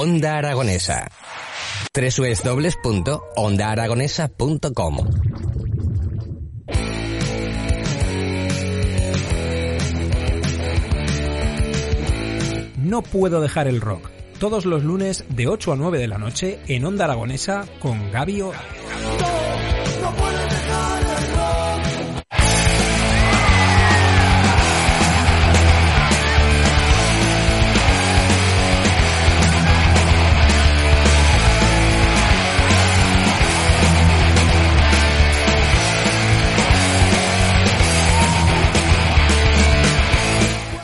Onda Aragonesa. www.ondaaragonesa.com No puedo dejar el rock. Todos los lunes de 8 a 9 de la noche en Onda Aragonesa con Gaby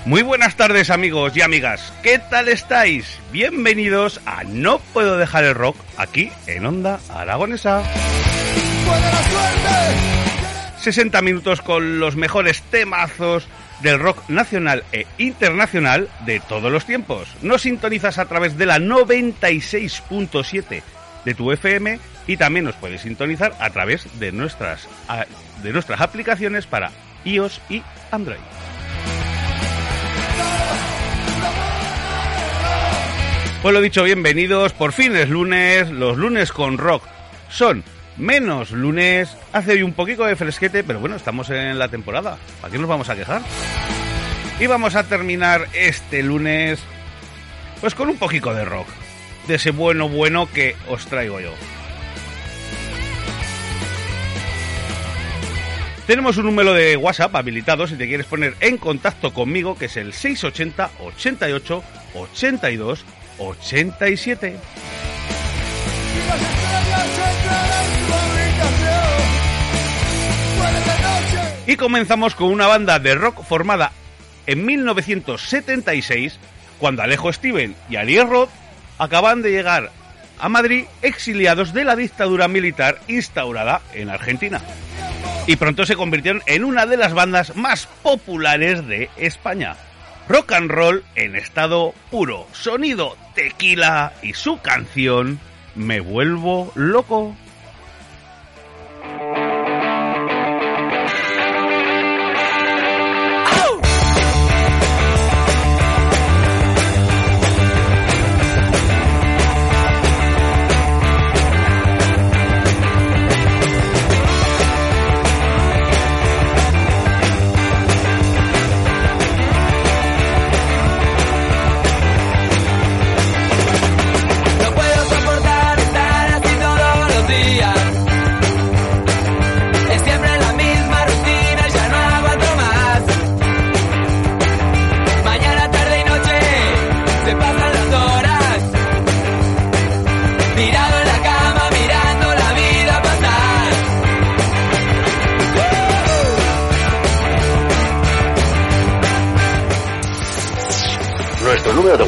Muy buenas tardes amigos y amigas, ¿qué tal estáis? Bienvenidos a No Puedo Dejar el Rock aquí en Onda Aragonesa. 60 minutos con los mejores temazos del rock nacional e internacional de todos los tiempos. Nos sintonizas a través de la 96.7 de tu FM y también nos puedes sintonizar a través de nuestras, de nuestras aplicaciones para iOS y Android. Pues lo dicho, bienvenidos. Por fin es lunes. Los lunes con rock son menos lunes. Hace hoy un poquito de fresquete, pero bueno, estamos en la temporada. ¿Para qué nos vamos a quejar? Y vamos a terminar este lunes pues con un poquito de rock. De ese bueno bueno que os traigo yo. Tenemos un número de WhatsApp habilitado si te quieres poner en contacto conmigo, que es el 680 88 82 87. Y comenzamos con una banda de rock formada en 1976, cuando Alejo Steven y Ariel Roth acaban de llegar a Madrid exiliados de la dictadura militar instaurada en Argentina. Y pronto se convirtieron en una de las bandas más populares de España rock and roll en estado puro, sonido tequila y su canción Me vuelvo loco.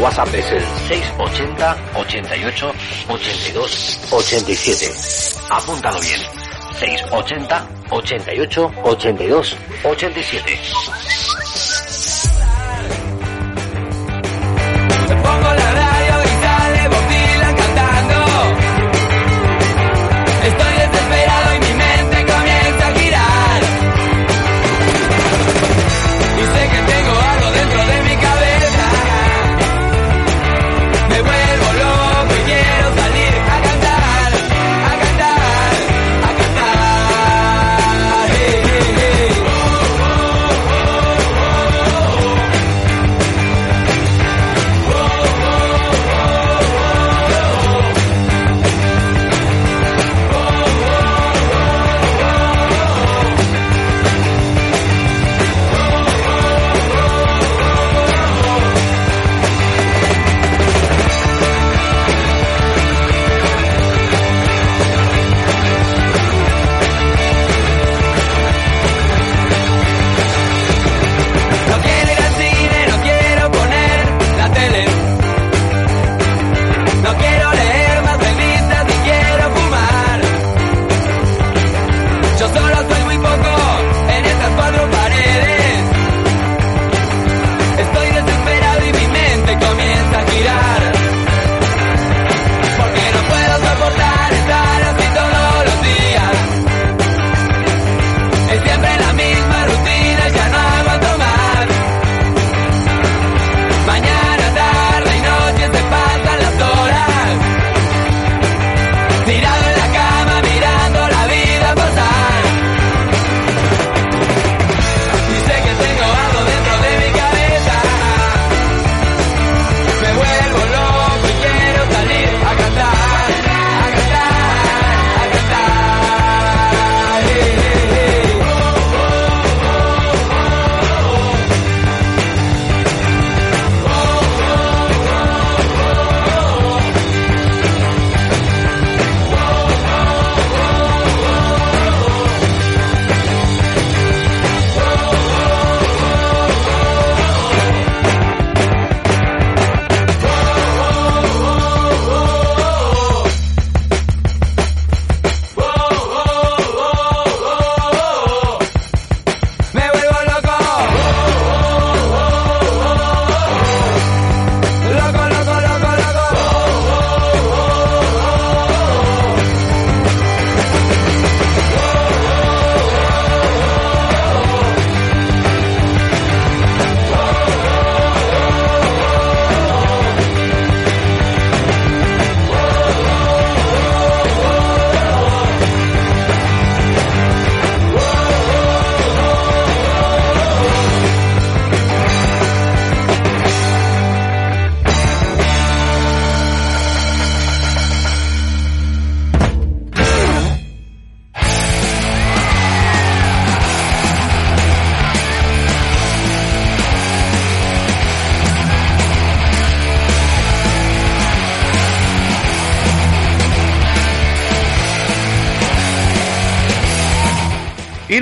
WhatsApp es el 680 88 82 87. Apúntalo bien. 680 88 82 87.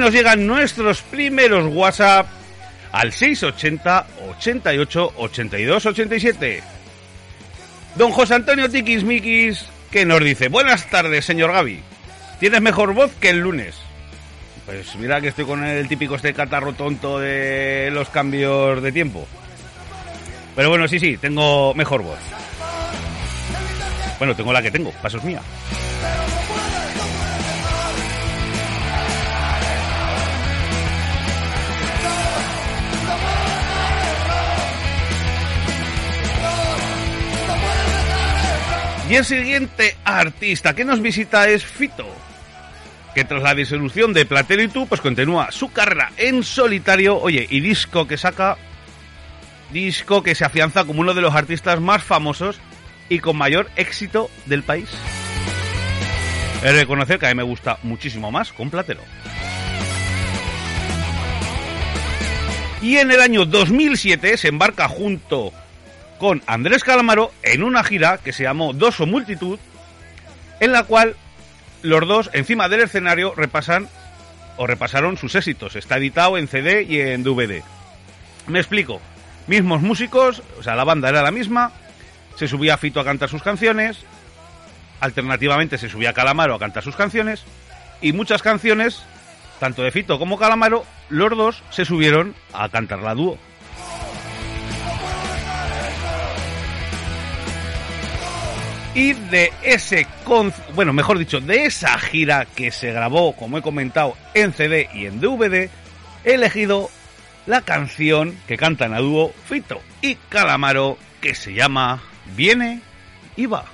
Nos llegan nuestros primeros WhatsApp al 680 88 82 87. Don José Antonio Tiquismiquis, que nos dice, buenas tardes, señor Gaby. Tienes mejor voz que el lunes. Pues mira que estoy con el típico este catarro tonto de los cambios de tiempo. Pero bueno, sí, sí, tengo mejor voz. Bueno, tengo la que tengo, paso es mía. Y el siguiente artista que nos visita es Fito, que tras la disolución de Platero y tú, pues continúa su carrera en solitario, oye, y disco que saca, disco que se afianza como uno de los artistas más famosos y con mayor éxito del país. He de reconocer que a mí me gusta muchísimo más con Platero. Y en el año 2007 se embarca junto con Andrés Calamaro en una gira que se llamó Dos o Multitud, en la cual los dos encima del escenario repasan o repasaron sus éxitos. Está editado en CD y en DVD. Me explico. Mismos músicos, o sea, la banda era la misma, se subía Fito a cantar sus canciones, alternativamente se subía Calamaro a cantar sus canciones, y muchas canciones, tanto de Fito como Calamaro, los dos se subieron a cantar la dúo. Y de ese, bueno, mejor dicho, de esa gira que se grabó, como he comentado, en CD y en DVD, he elegido la canción que cantan a dúo Fito y Calamaro, que se llama Viene y va.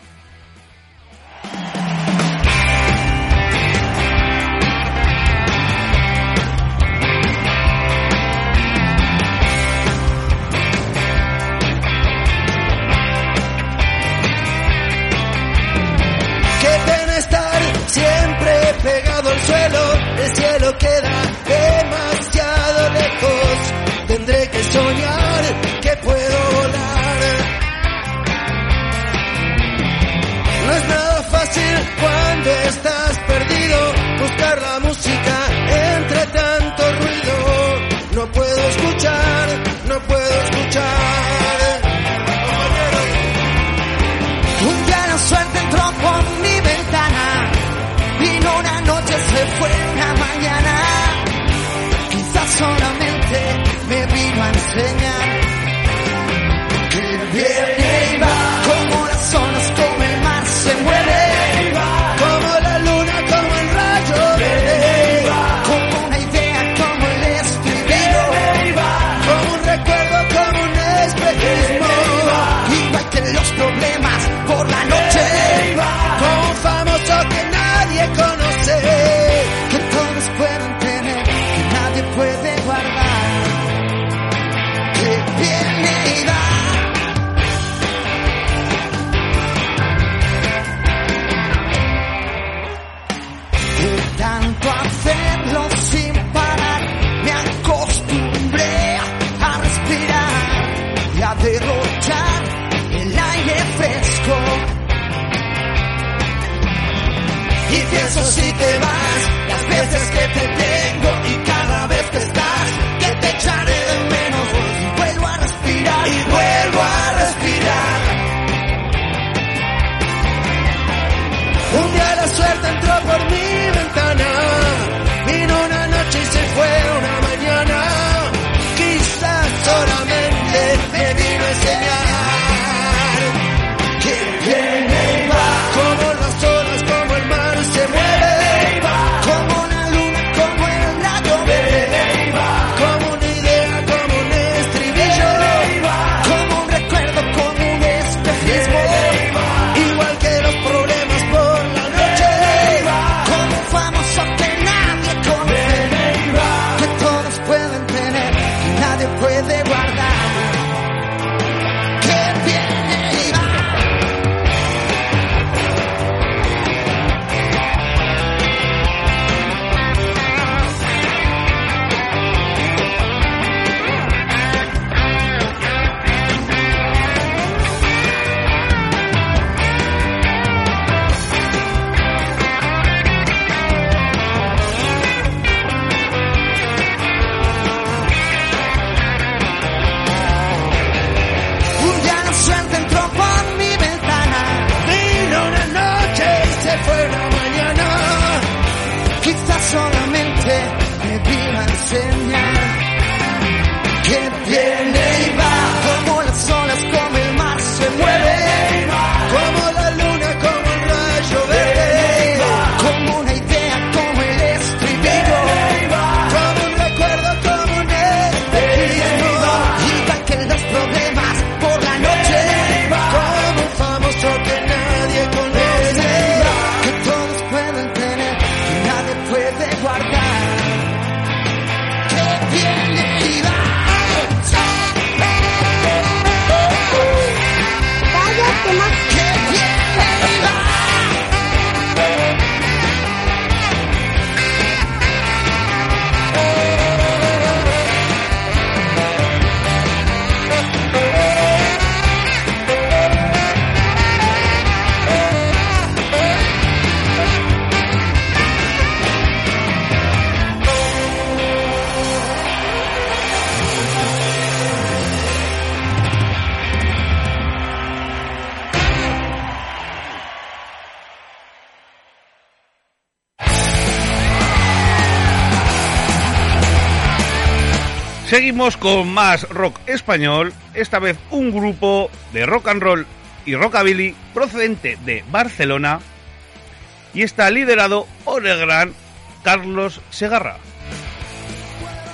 Suerte entró por mi ventana. Vino una noche y se fue Seguimos con más rock español, esta vez un grupo de rock and roll y rockabilly procedente de Barcelona y está liderado por el gran Carlos Segarra.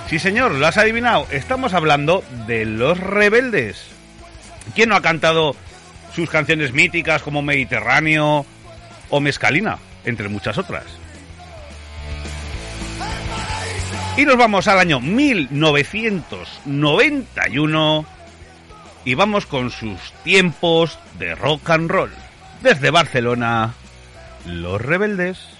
Sí señor, lo has adivinado, estamos hablando de Los Rebeldes. ¿Quién no ha cantado sus canciones míticas como Mediterráneo o Mescalina, entre muchas otras? Y nos vamos al año 1991 y vamos con sus tiempos de rock and roll. Desde Barcelona, Los Rebeldes.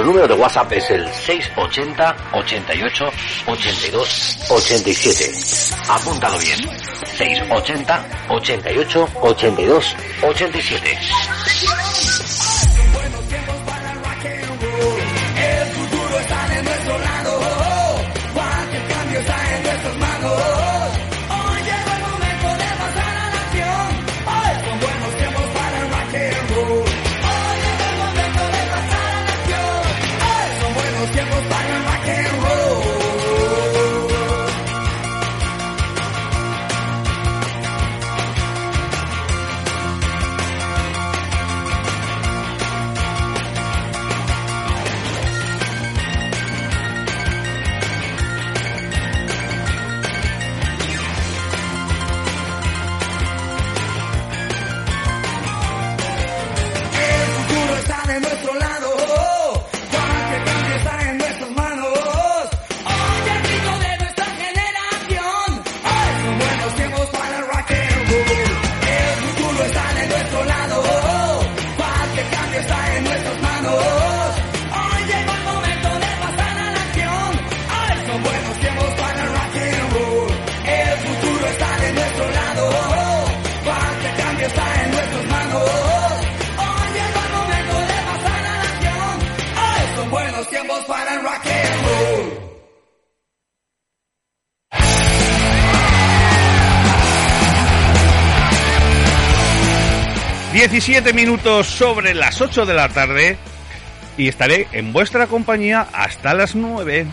Nuestro número de WhatsApp es el 680 88 82 87. Apúntalo bien. 680 88 82 87. buenos tiempos para el futuro está de nuestro lado. 17 minutos sobre las 8 de la tarde y estaré en vuestra compañía hasta las 9.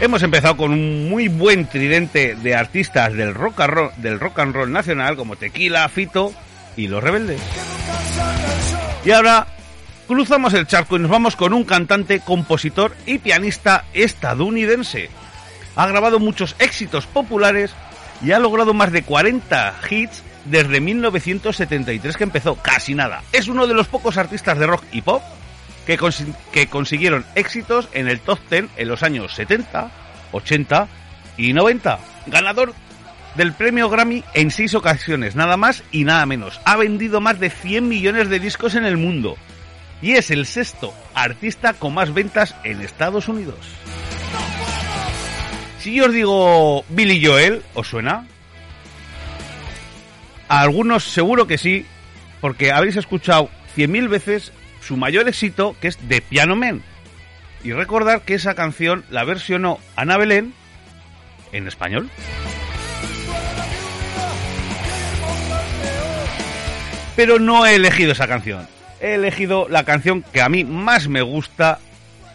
Hemos empezado con un muy buen tridente de artistas del rock, and roll, del rock and roll nacional como Tequila, Fito y Los Rebeldes. Y ahora cruzamos el charco y nos vamos con un cantante, compositor y pianista estadounidense. Ha grabado muchos éxitos populares y ha logrado más de 40 hits desde 1973 que empezó, casi nada. Es uno de los pocos artistas de rock y pop que, consi- que consiguieron éxitos en el top 10 en los años 70, 80 y 90. Ganador del premio Grammy en seis ocasiones, nada más y nada menos. Ha vendido más de 100 millones de discos en el mundo y es el sexto artista con más ventas en Estados Unidos. Si yo os digo Billy Joel, ¿os suena? A algunos seguro que sí, porque habéis escuchado 100.000 veces su mayor éxito, que es The Piano Man. Y recordar que esa canción la versionó Ana Belén en español. Pero no he elegido esa canción. He elegido la canción que a mí más me gusta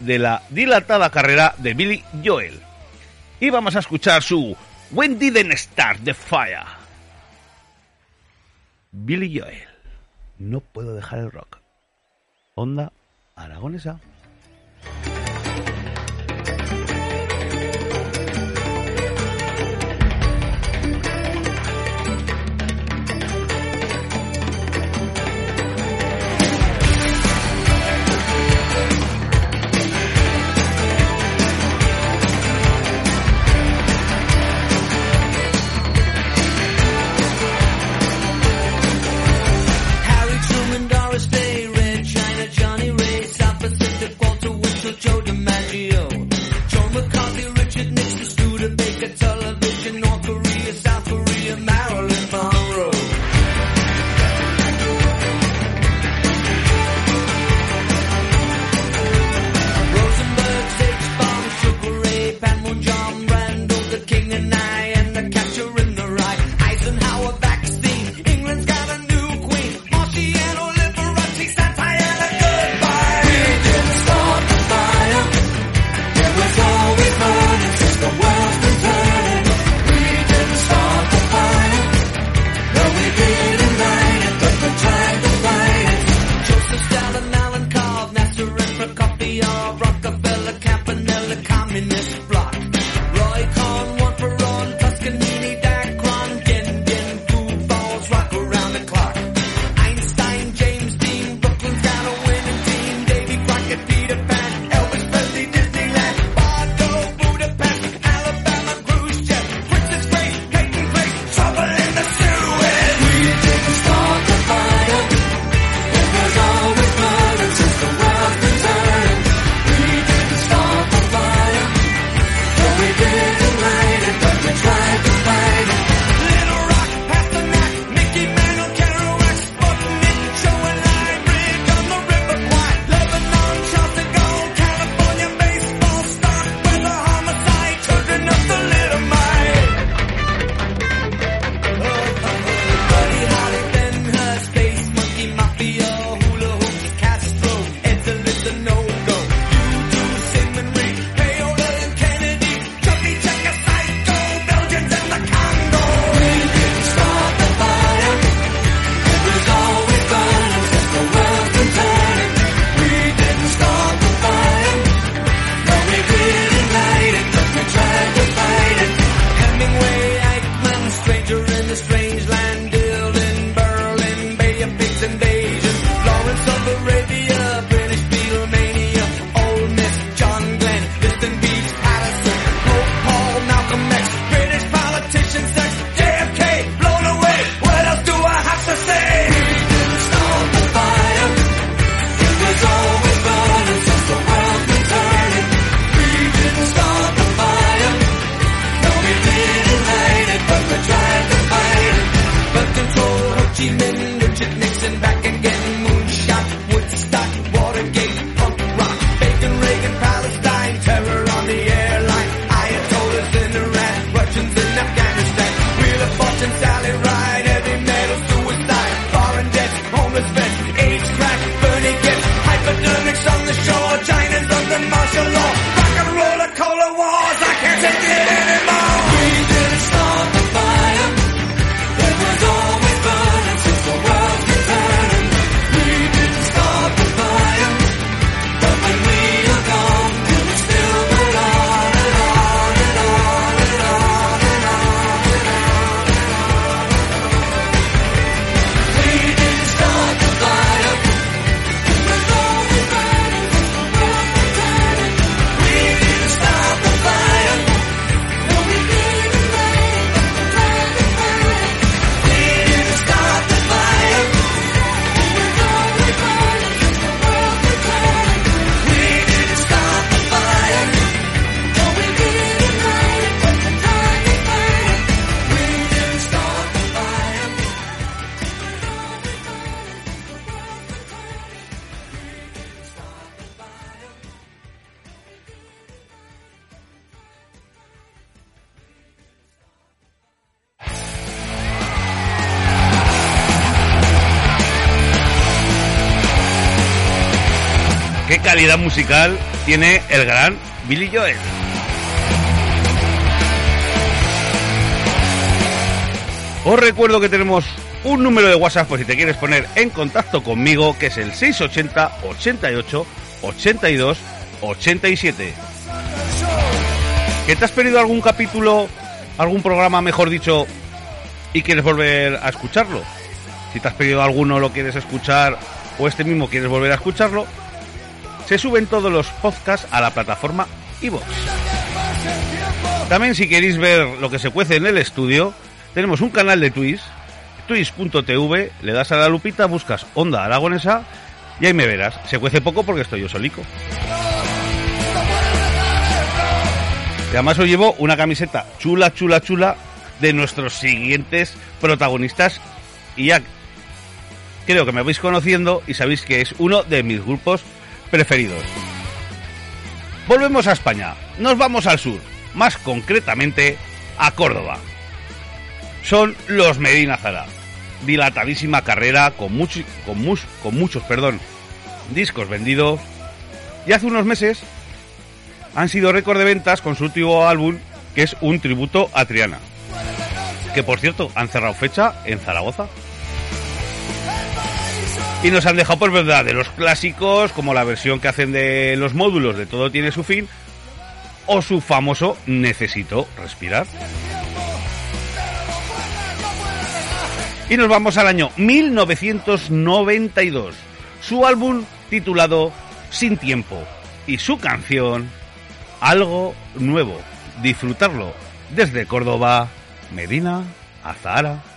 de la dilatada carrera de Billy Joel. Y vamos a escuchar su When Didn't Start the Fire. Billy Joel. No puedo dejar el rock. Onda aragonesa. tiene el gran Billy Joel. Os recuerdo que tenemos un número de WhatsApp por si te quieres poner en contacto conmigo, que es el 680 88 82 87. ¿Que te has perdido algún capítulo, algún programa, mejor dicho, y quieres volver a escucharlo? Si te has perdido alguno, lo quieres escuchar, o este mismo quieres volver a escucharlo, se suben todos los podcasts a la plataforma iVoox. También si queréis ver lo que se cuece en el estudio, tenemos un canal de Twitch, twitch.tv, le das a la lupita, buscas Onda Aragonesa y ahí me verás. Se cuece poco porque estoy yo solico. Y además os llevo una camiseta chula, chula, chula de nuestros siguientes protagonistas y ya creo que me vais conociendo y sabéis que es uno de mis grupos preferidos. Volvemos a España, nos vamos al sur, más concretamente a Córdoba. Son los Medina Zara, dilatadísima carrera con, mucho, con, con muchos perdón, discos vendidos y hace unos meses han sido récord de ventas con su último álbum que es un tributo a Triana. Que por cierto han cerrado fecha en Zaragoza. Y nos han dejado por verdad de los clásicos, como la versión que hacen de los módulos de Todo tiene su fin, o su famoso Necesito respirar. Y nos vamos al año 1992. Su álbum titulado Sin Tiempo y su canción Algo Nuevo. Disfrutarlo desde Córdoba, Medina, Azahara.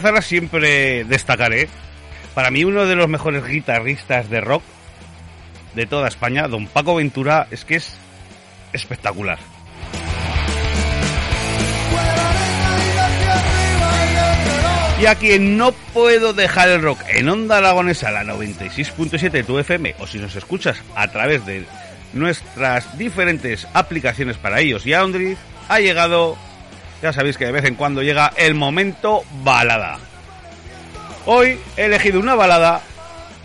Zara siempre destacaré. Para mí uno de los mejores guitarristas de rock de toda España, don Paco Ventura, es que es espectacular. Y a quien no puedo dejar el rock en Onda Aragonesa, la 96.7 de tu FM, o si nos escuchas a través de nuestras diferentes aplicaciones para iOS y Android, ha llegado, ya sabéis que de vez en cuando llega el momento balada. Hoy he elegido una balada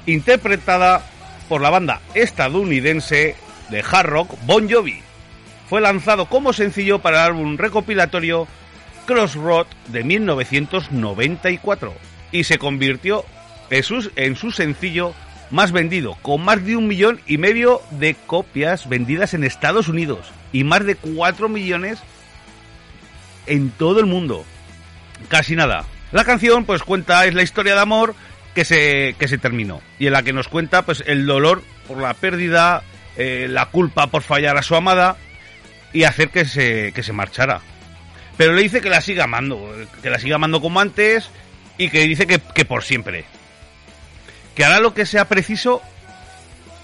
interpretada por la banda estadounidense de hard rock Bon Jovi. Fue lanzado como sencillo para el álbum recopilatorio Crossroad de 1994 y se convirtió en su, en su sencillo más vendido, con más de un millón y medio de copias vendidas en Estados Unidos y más de 4 millones en todo el mundo. Casi nada. La canción pues cuenta, es la historia de amor que se, que se terminó y en la que nos cuenta pues el dolor por la pérdida, eh, la culpa por fallar a su amada y hacer que se, que se marchara. Pero le dice que la siga amando, que la siga amando como antes y que dice que, que por siempre. Que hará lo que sea preciso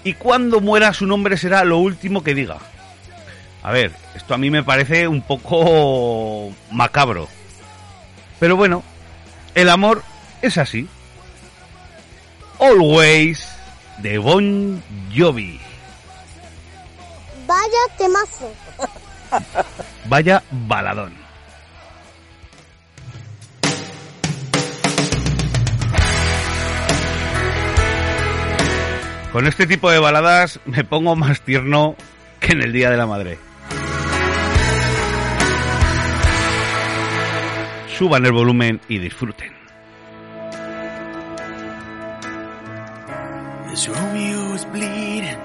y cuando muera su nombre será lo último que diga. A ver, esto a mí me parece un poco macabro. Pero bueno, el amor es así. Always de Bon Jovi. Vaya temazo. Vaya baladón. Con este tipo de baladas me pongo más tierno que en el Día de la Madre. Suban el volumen y disfruten. This Romeo is bleeding,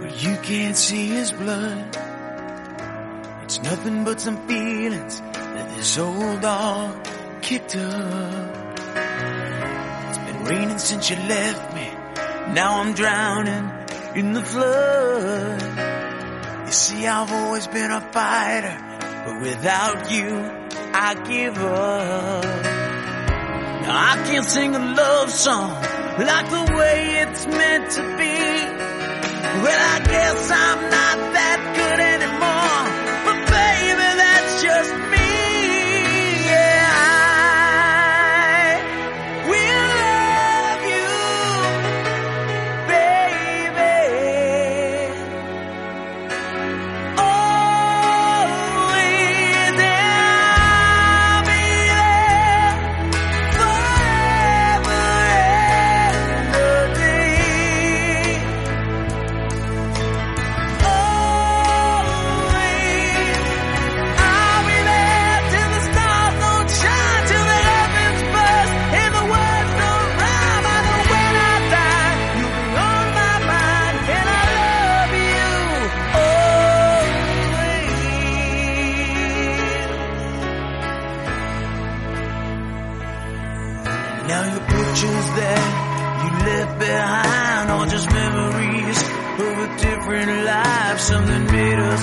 but you can't see his blood. It's nothing but some feelings that this old dog kicked up. It's been raining since you left me. Now I'm drowning in the flood. You see, I've always been a fighter, but without you, I give up. Now I can't sing a love song like the way it's meant to be. Well, I guess I'm not that good anymore.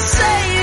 say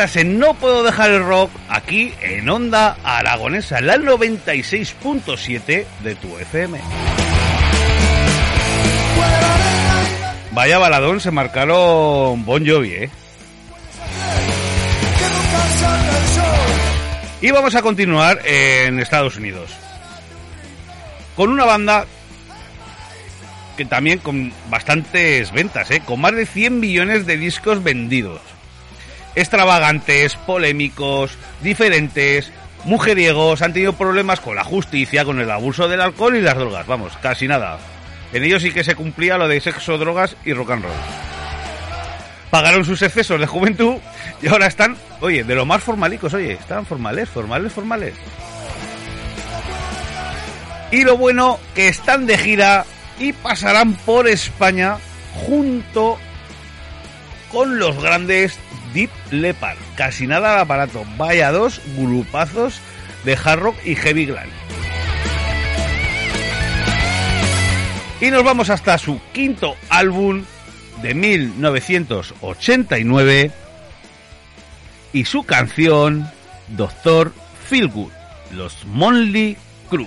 en No Puedo Dejar el Rock, aquí en Onda Aragonesa, la 96.7 de tu FM. Vaya baladón, se marcaron Bon Jovi, ¿eh? Y vamos a continuar en Estados Unidos. Con una banda que también con bastantes ventas, ¿eh? Con más de 100 millones de discos vendidos extravagantes, polémicos, diferentes, mujeriegos, han tenido problemas con la justicia, con el abuso del alcohol y las drogas, vamos, casi nada. En ellos sí que se cumplía lo de sexo, drogas y rock and roll. Pagaron sus excesos de juventud y ahora están, oye, de lo más formalicos, oye, están formales, formales, formales. Y lo bueno que están de gira y pasarán por España junto con los grandes Deep Leppard. Casi nada al aparato. Vaya dos grupazos de hard rock y heavy glam. Y nos vamos hasta su quinto álbum de 1989 y su canción Doctor Feelgood, los Monly Crew.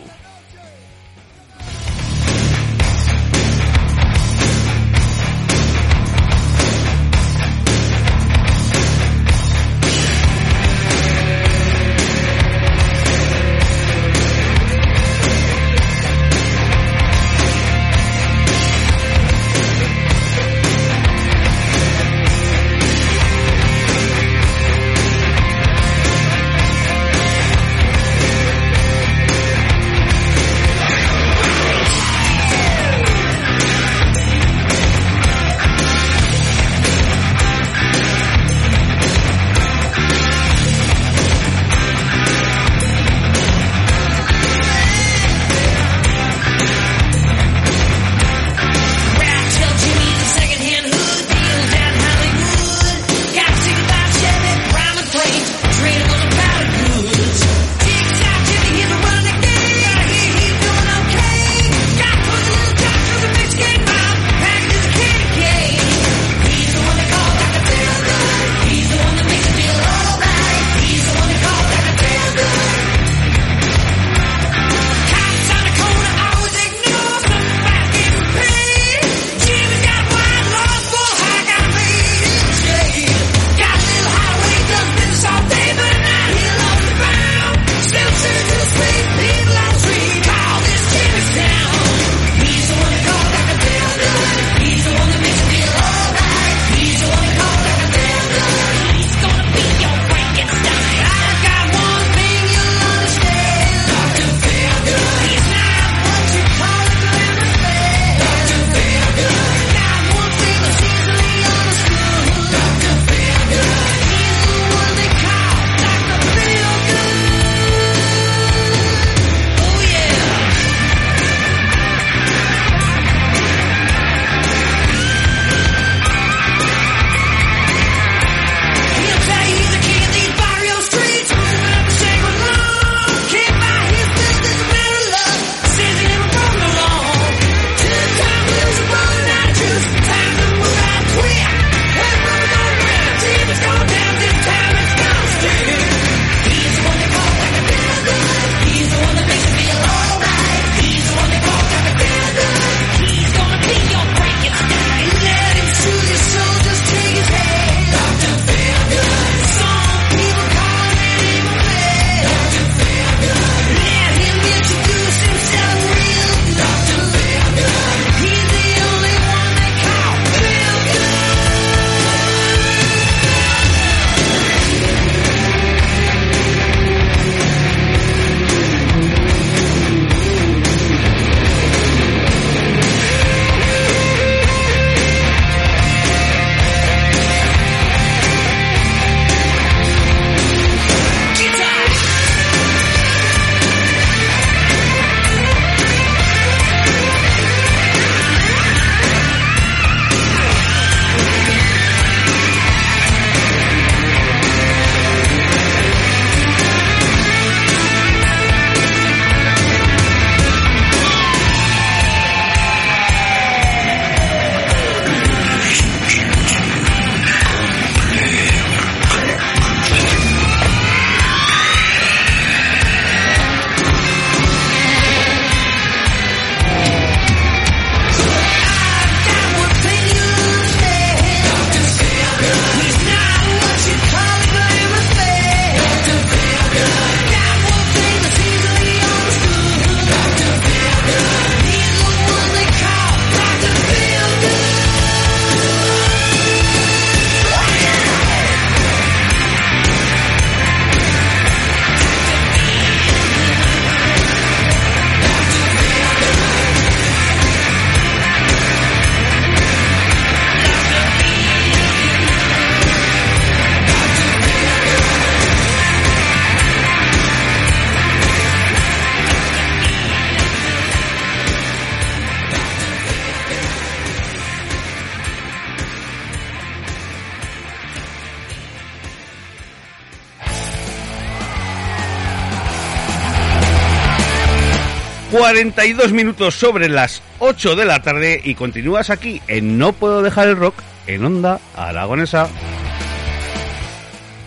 42 minutos sobre las 8 de la tarde y continúas aquí en No Puedo Dejar el Rock en Onda Aragonesa.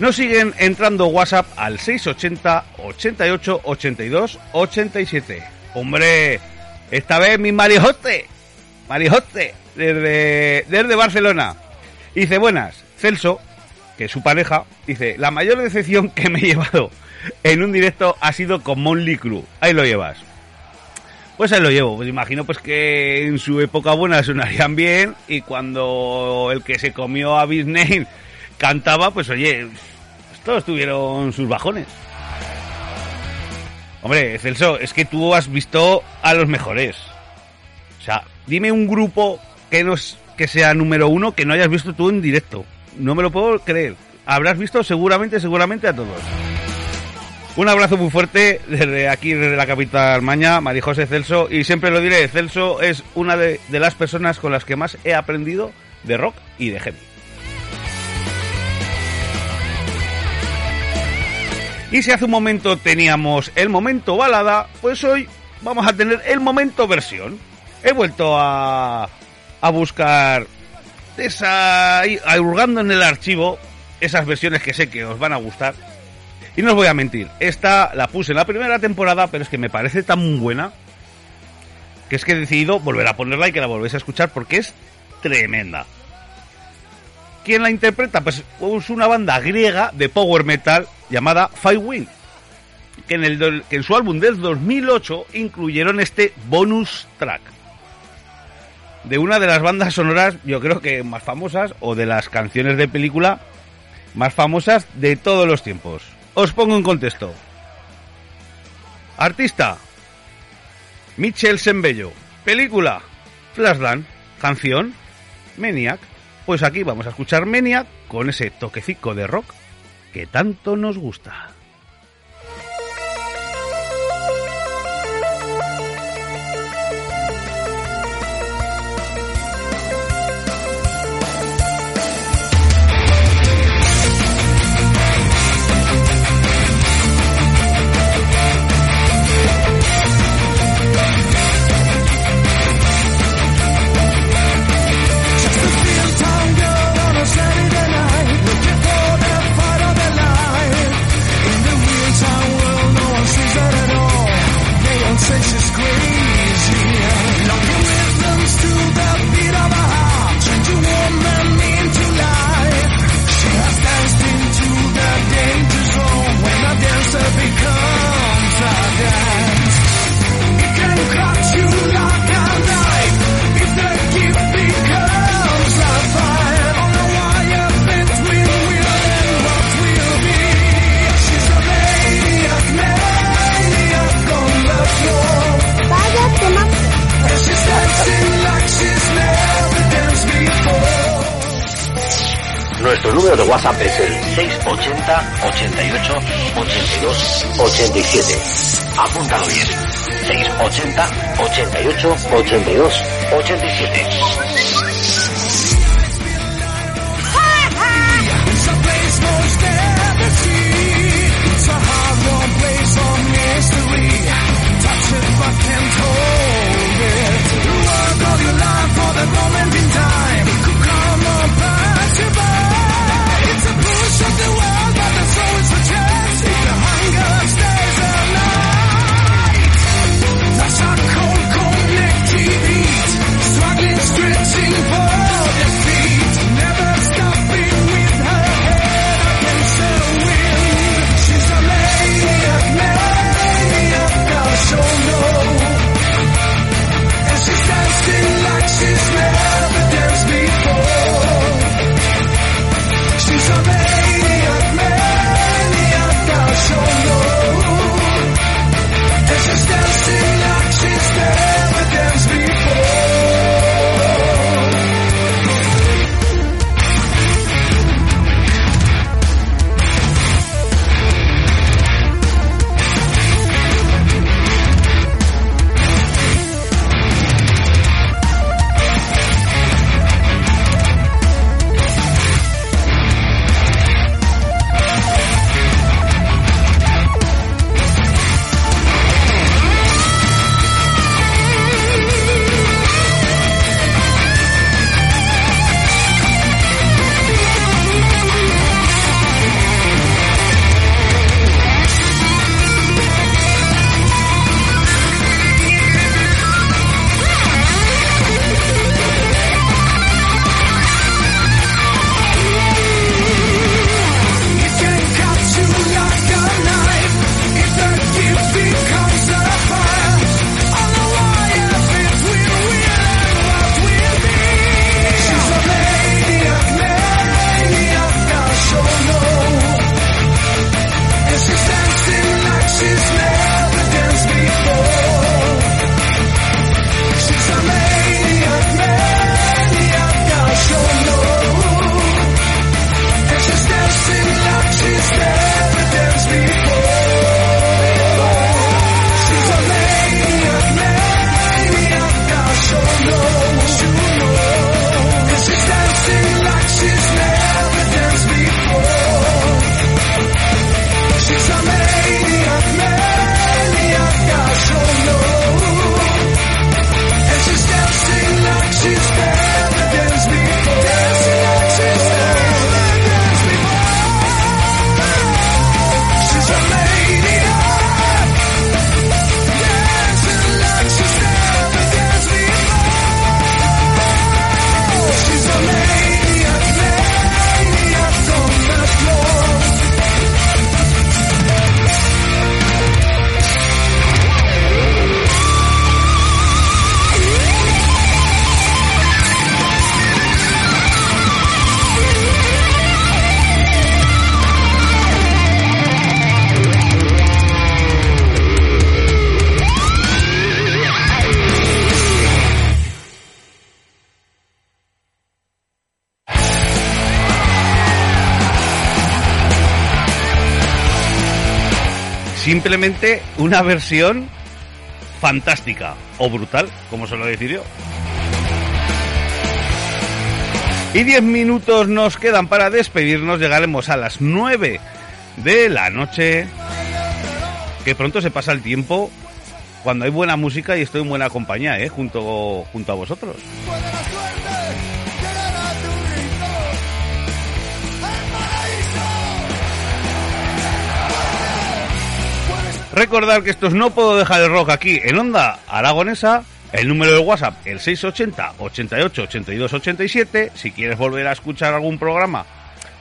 Nos siguen entrando WhatsApp al 680 88 82 87. Hombre, esta vez mi Marijote, Marijote, desde, desde Barcelona. Dice, buenas, Celso, que es su pareja, dice, la mayor decepción que me he llevado en un directo ha sido con Monly Crew. Ahí lo llevas. Pues ahí lo llevo. Pues imagino pues que en su época buena sonarían bien y cuando el que se comió a Bisney cantaba, pues oye, pues todos tuvieron sus bajones. Hombre, Celso, es que tú has visto a los mejores. O sea, dime un grupo que no es- que sea número uno que no hayas visto tú en directo. No me lo puedo creer. Habrás visto seguramente, seguramente a todos. Un abrazo muy fuerte desde aquí, desde la capital Maña, María José Celso, y siempre lo diré, Celso es una de, las personas con las que más he aprendido de rock y de heavy. Y si hace un momento teníamos el momento balada, pues hoy vamos a tener el momento versión. He vuelto a, a buscar esa, ahí, hurgando en el archivo esas versiones que sé que os van a gustar. Y no os voy a mentir, esta la puse en la primera temporada, pero es que me parece tan buena que es que he decidido volver a ponerla y que la volvéis a escuchar porque es tremenda. ¿Quién la interpreta? Pues es una banda griega de power metal llamada Firewind, que en, el, que en su álbum del 2008 incluyeron este bonus track de una de las bandas sonoras, yo creo que más famosas, o de las canciones de película más famosas de todos los tiempos. Os pongo en contexto. Artista, Michel Sembello. Película, Flashdance. Canción, Maniac. Pues aquí vamos a escuchar Maniac con ese toquecico de rock que tanto nos gusta. Nuestro número de WhatsApp es el 680 88 82 87. Apúntalo bien. 680 88 82 87. Una versión fantástica o brutal, como suelo decir yo. Y 10 minutos nos quedan para despedirnos, llegaremos a las 9 de la noche. Que pronto se pasa el tiempo cuando hay buena música y estoy en buena compañía, ¿eh? junto, junto a vosotros. Recordar que estos no puedo dejar el rock aquí en Onda Aragonesa. El número de WhatsApp, el 680 88 82 87. Si quieres volver a escuchar algún programa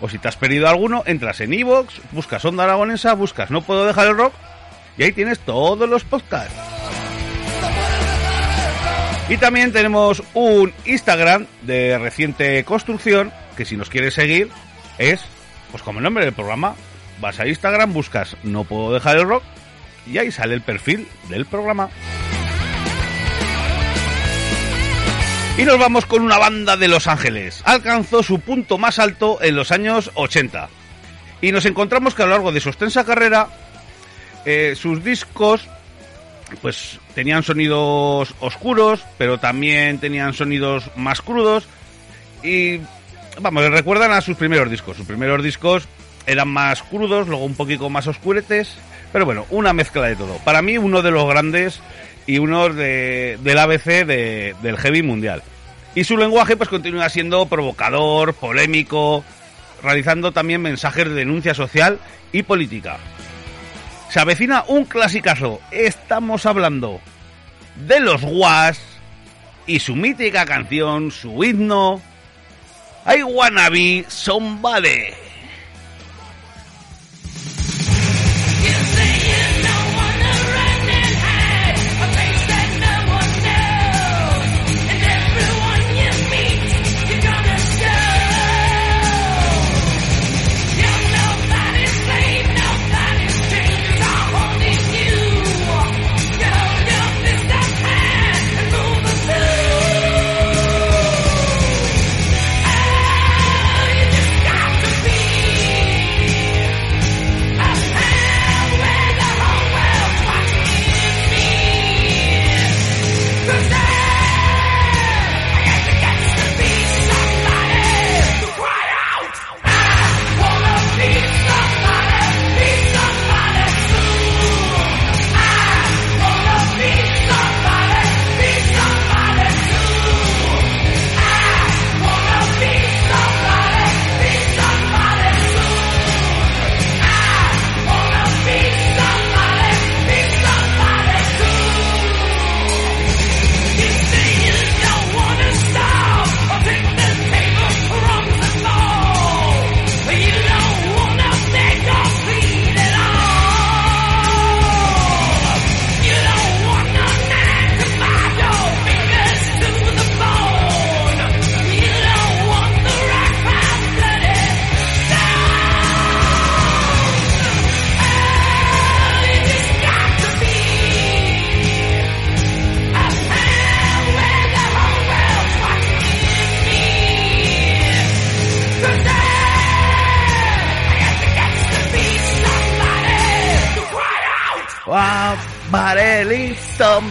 o si te has perdido alguno, entras en iVoox, buscas Onda Aragonesa, buscas No puedo dejar el rock y ahí tienes todos los podcasts. Y también tenemos un Instagram de reciente construcción que si nos quieres seguir es, pues como el nombre del programa, vas a Instagram, buscas No puedo dejar el rock y ahí sale el perfil del programa. Y nos vamos con una banda de Los Ángeles. Alcanzó su punto más alto en los años 80. Y nos encontramos que a lo largo de su extensa carrera, eh, sus discos pues tenían sonidos oscuros, pero también tenían sonidos más crudos. Y vamos, recuerdan a sus primeros discos. Sus primeros discos eran más crudos, luego un poquito más oscuretes. Pero bueno, una mezcla de todo. Para mí, uno de los grandes y uno de, del ABC de, del heavy mundial. Y su lenguaje pues continúa siendo provocador, polémico, realizando también mensajes de denuncia social y política. Se avecina un clasicazo. Estamos hablando de los Was y su mítica canción, su himno, I Wanna Be. Somebody,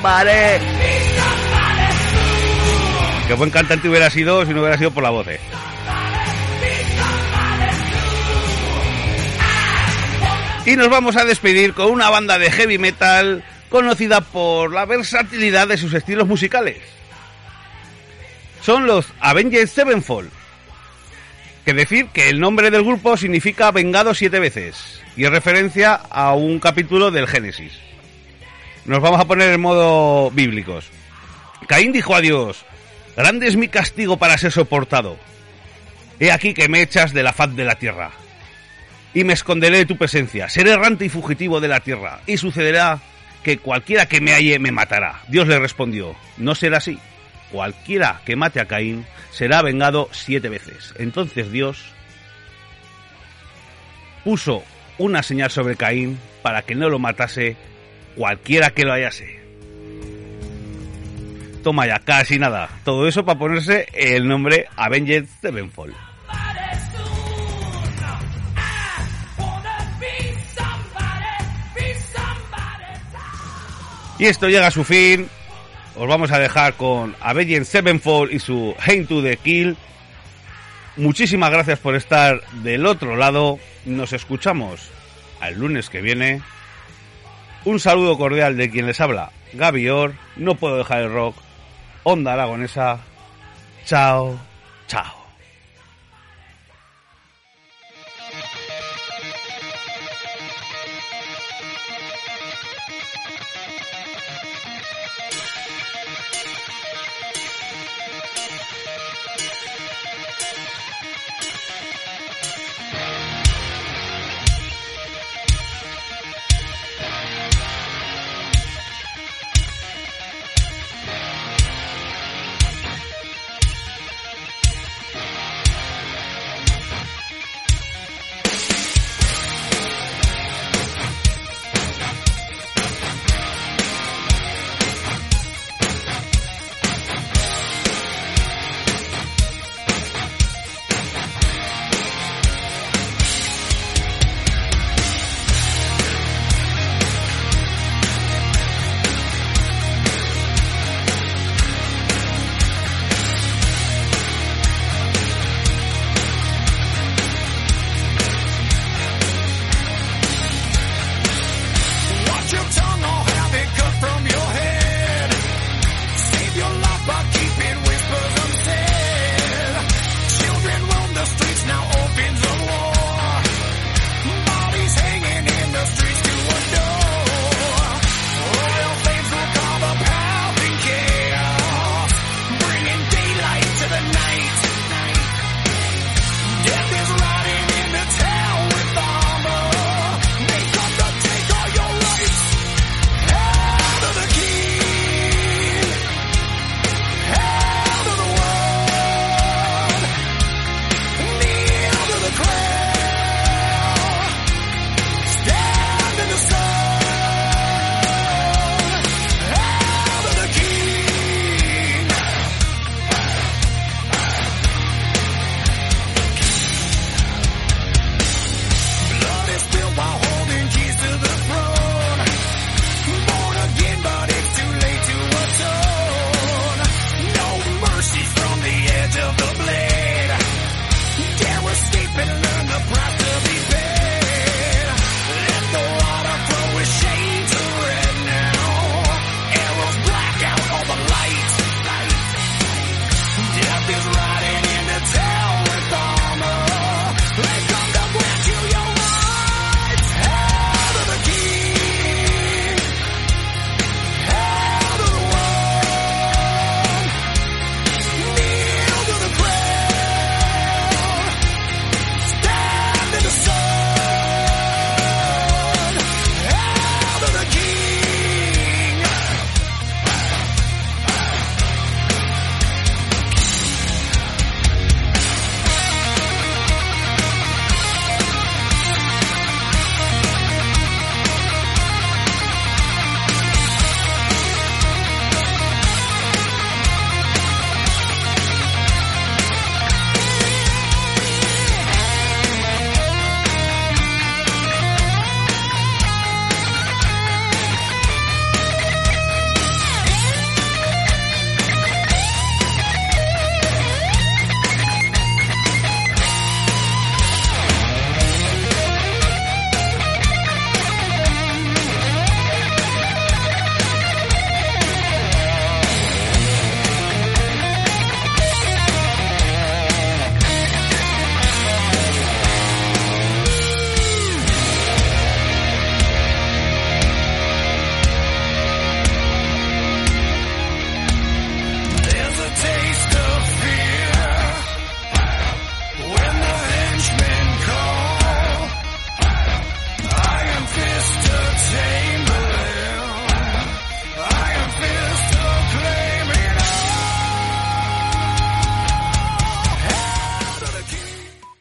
somebody. Qué buen cantante hubiera sido si no hubiera sido por la voz. eh. Y nos vamos a despedir con una banda de heavy metal conocida por la versatilidad de sus estilos musicales. Son los Avenged Sevenfold. Que decir que el nombre del grupo significa vengado siete veces y es referencia a un capítulo del Génesis. Nos vamos a poner en modo bíblicos. Caín dijo a Dios, grande es mi castigo para ser soportado. He aquí que me echas de la faz de la tierra. Y me esconderé de tu presencia. Seré errante y fugitivo de la tierra. Y sucederá que cualquiera que me halle me matará. Dios le respondió, no será así. Cualquiera que mate a Caín será vengado siete veces. Entonces Dios puso una señal sobre Caín para que no lo matase cualquiera que lo hallase. Toma ya, casi nada. Todo eso para ponerse el nombre Avenged Sevenfold. Y esto llega a su fin. Os vamos a dejar con Avenged Sevenfold y su Hain to the Kill. Muchísimas gracias por estar del otro lado. Nos escuchamos al lunes que viene. Un saludo cordial de quien les habla, Gaby Or. No puedo dejar el rock. Onda Aragonesa. Chao, chao.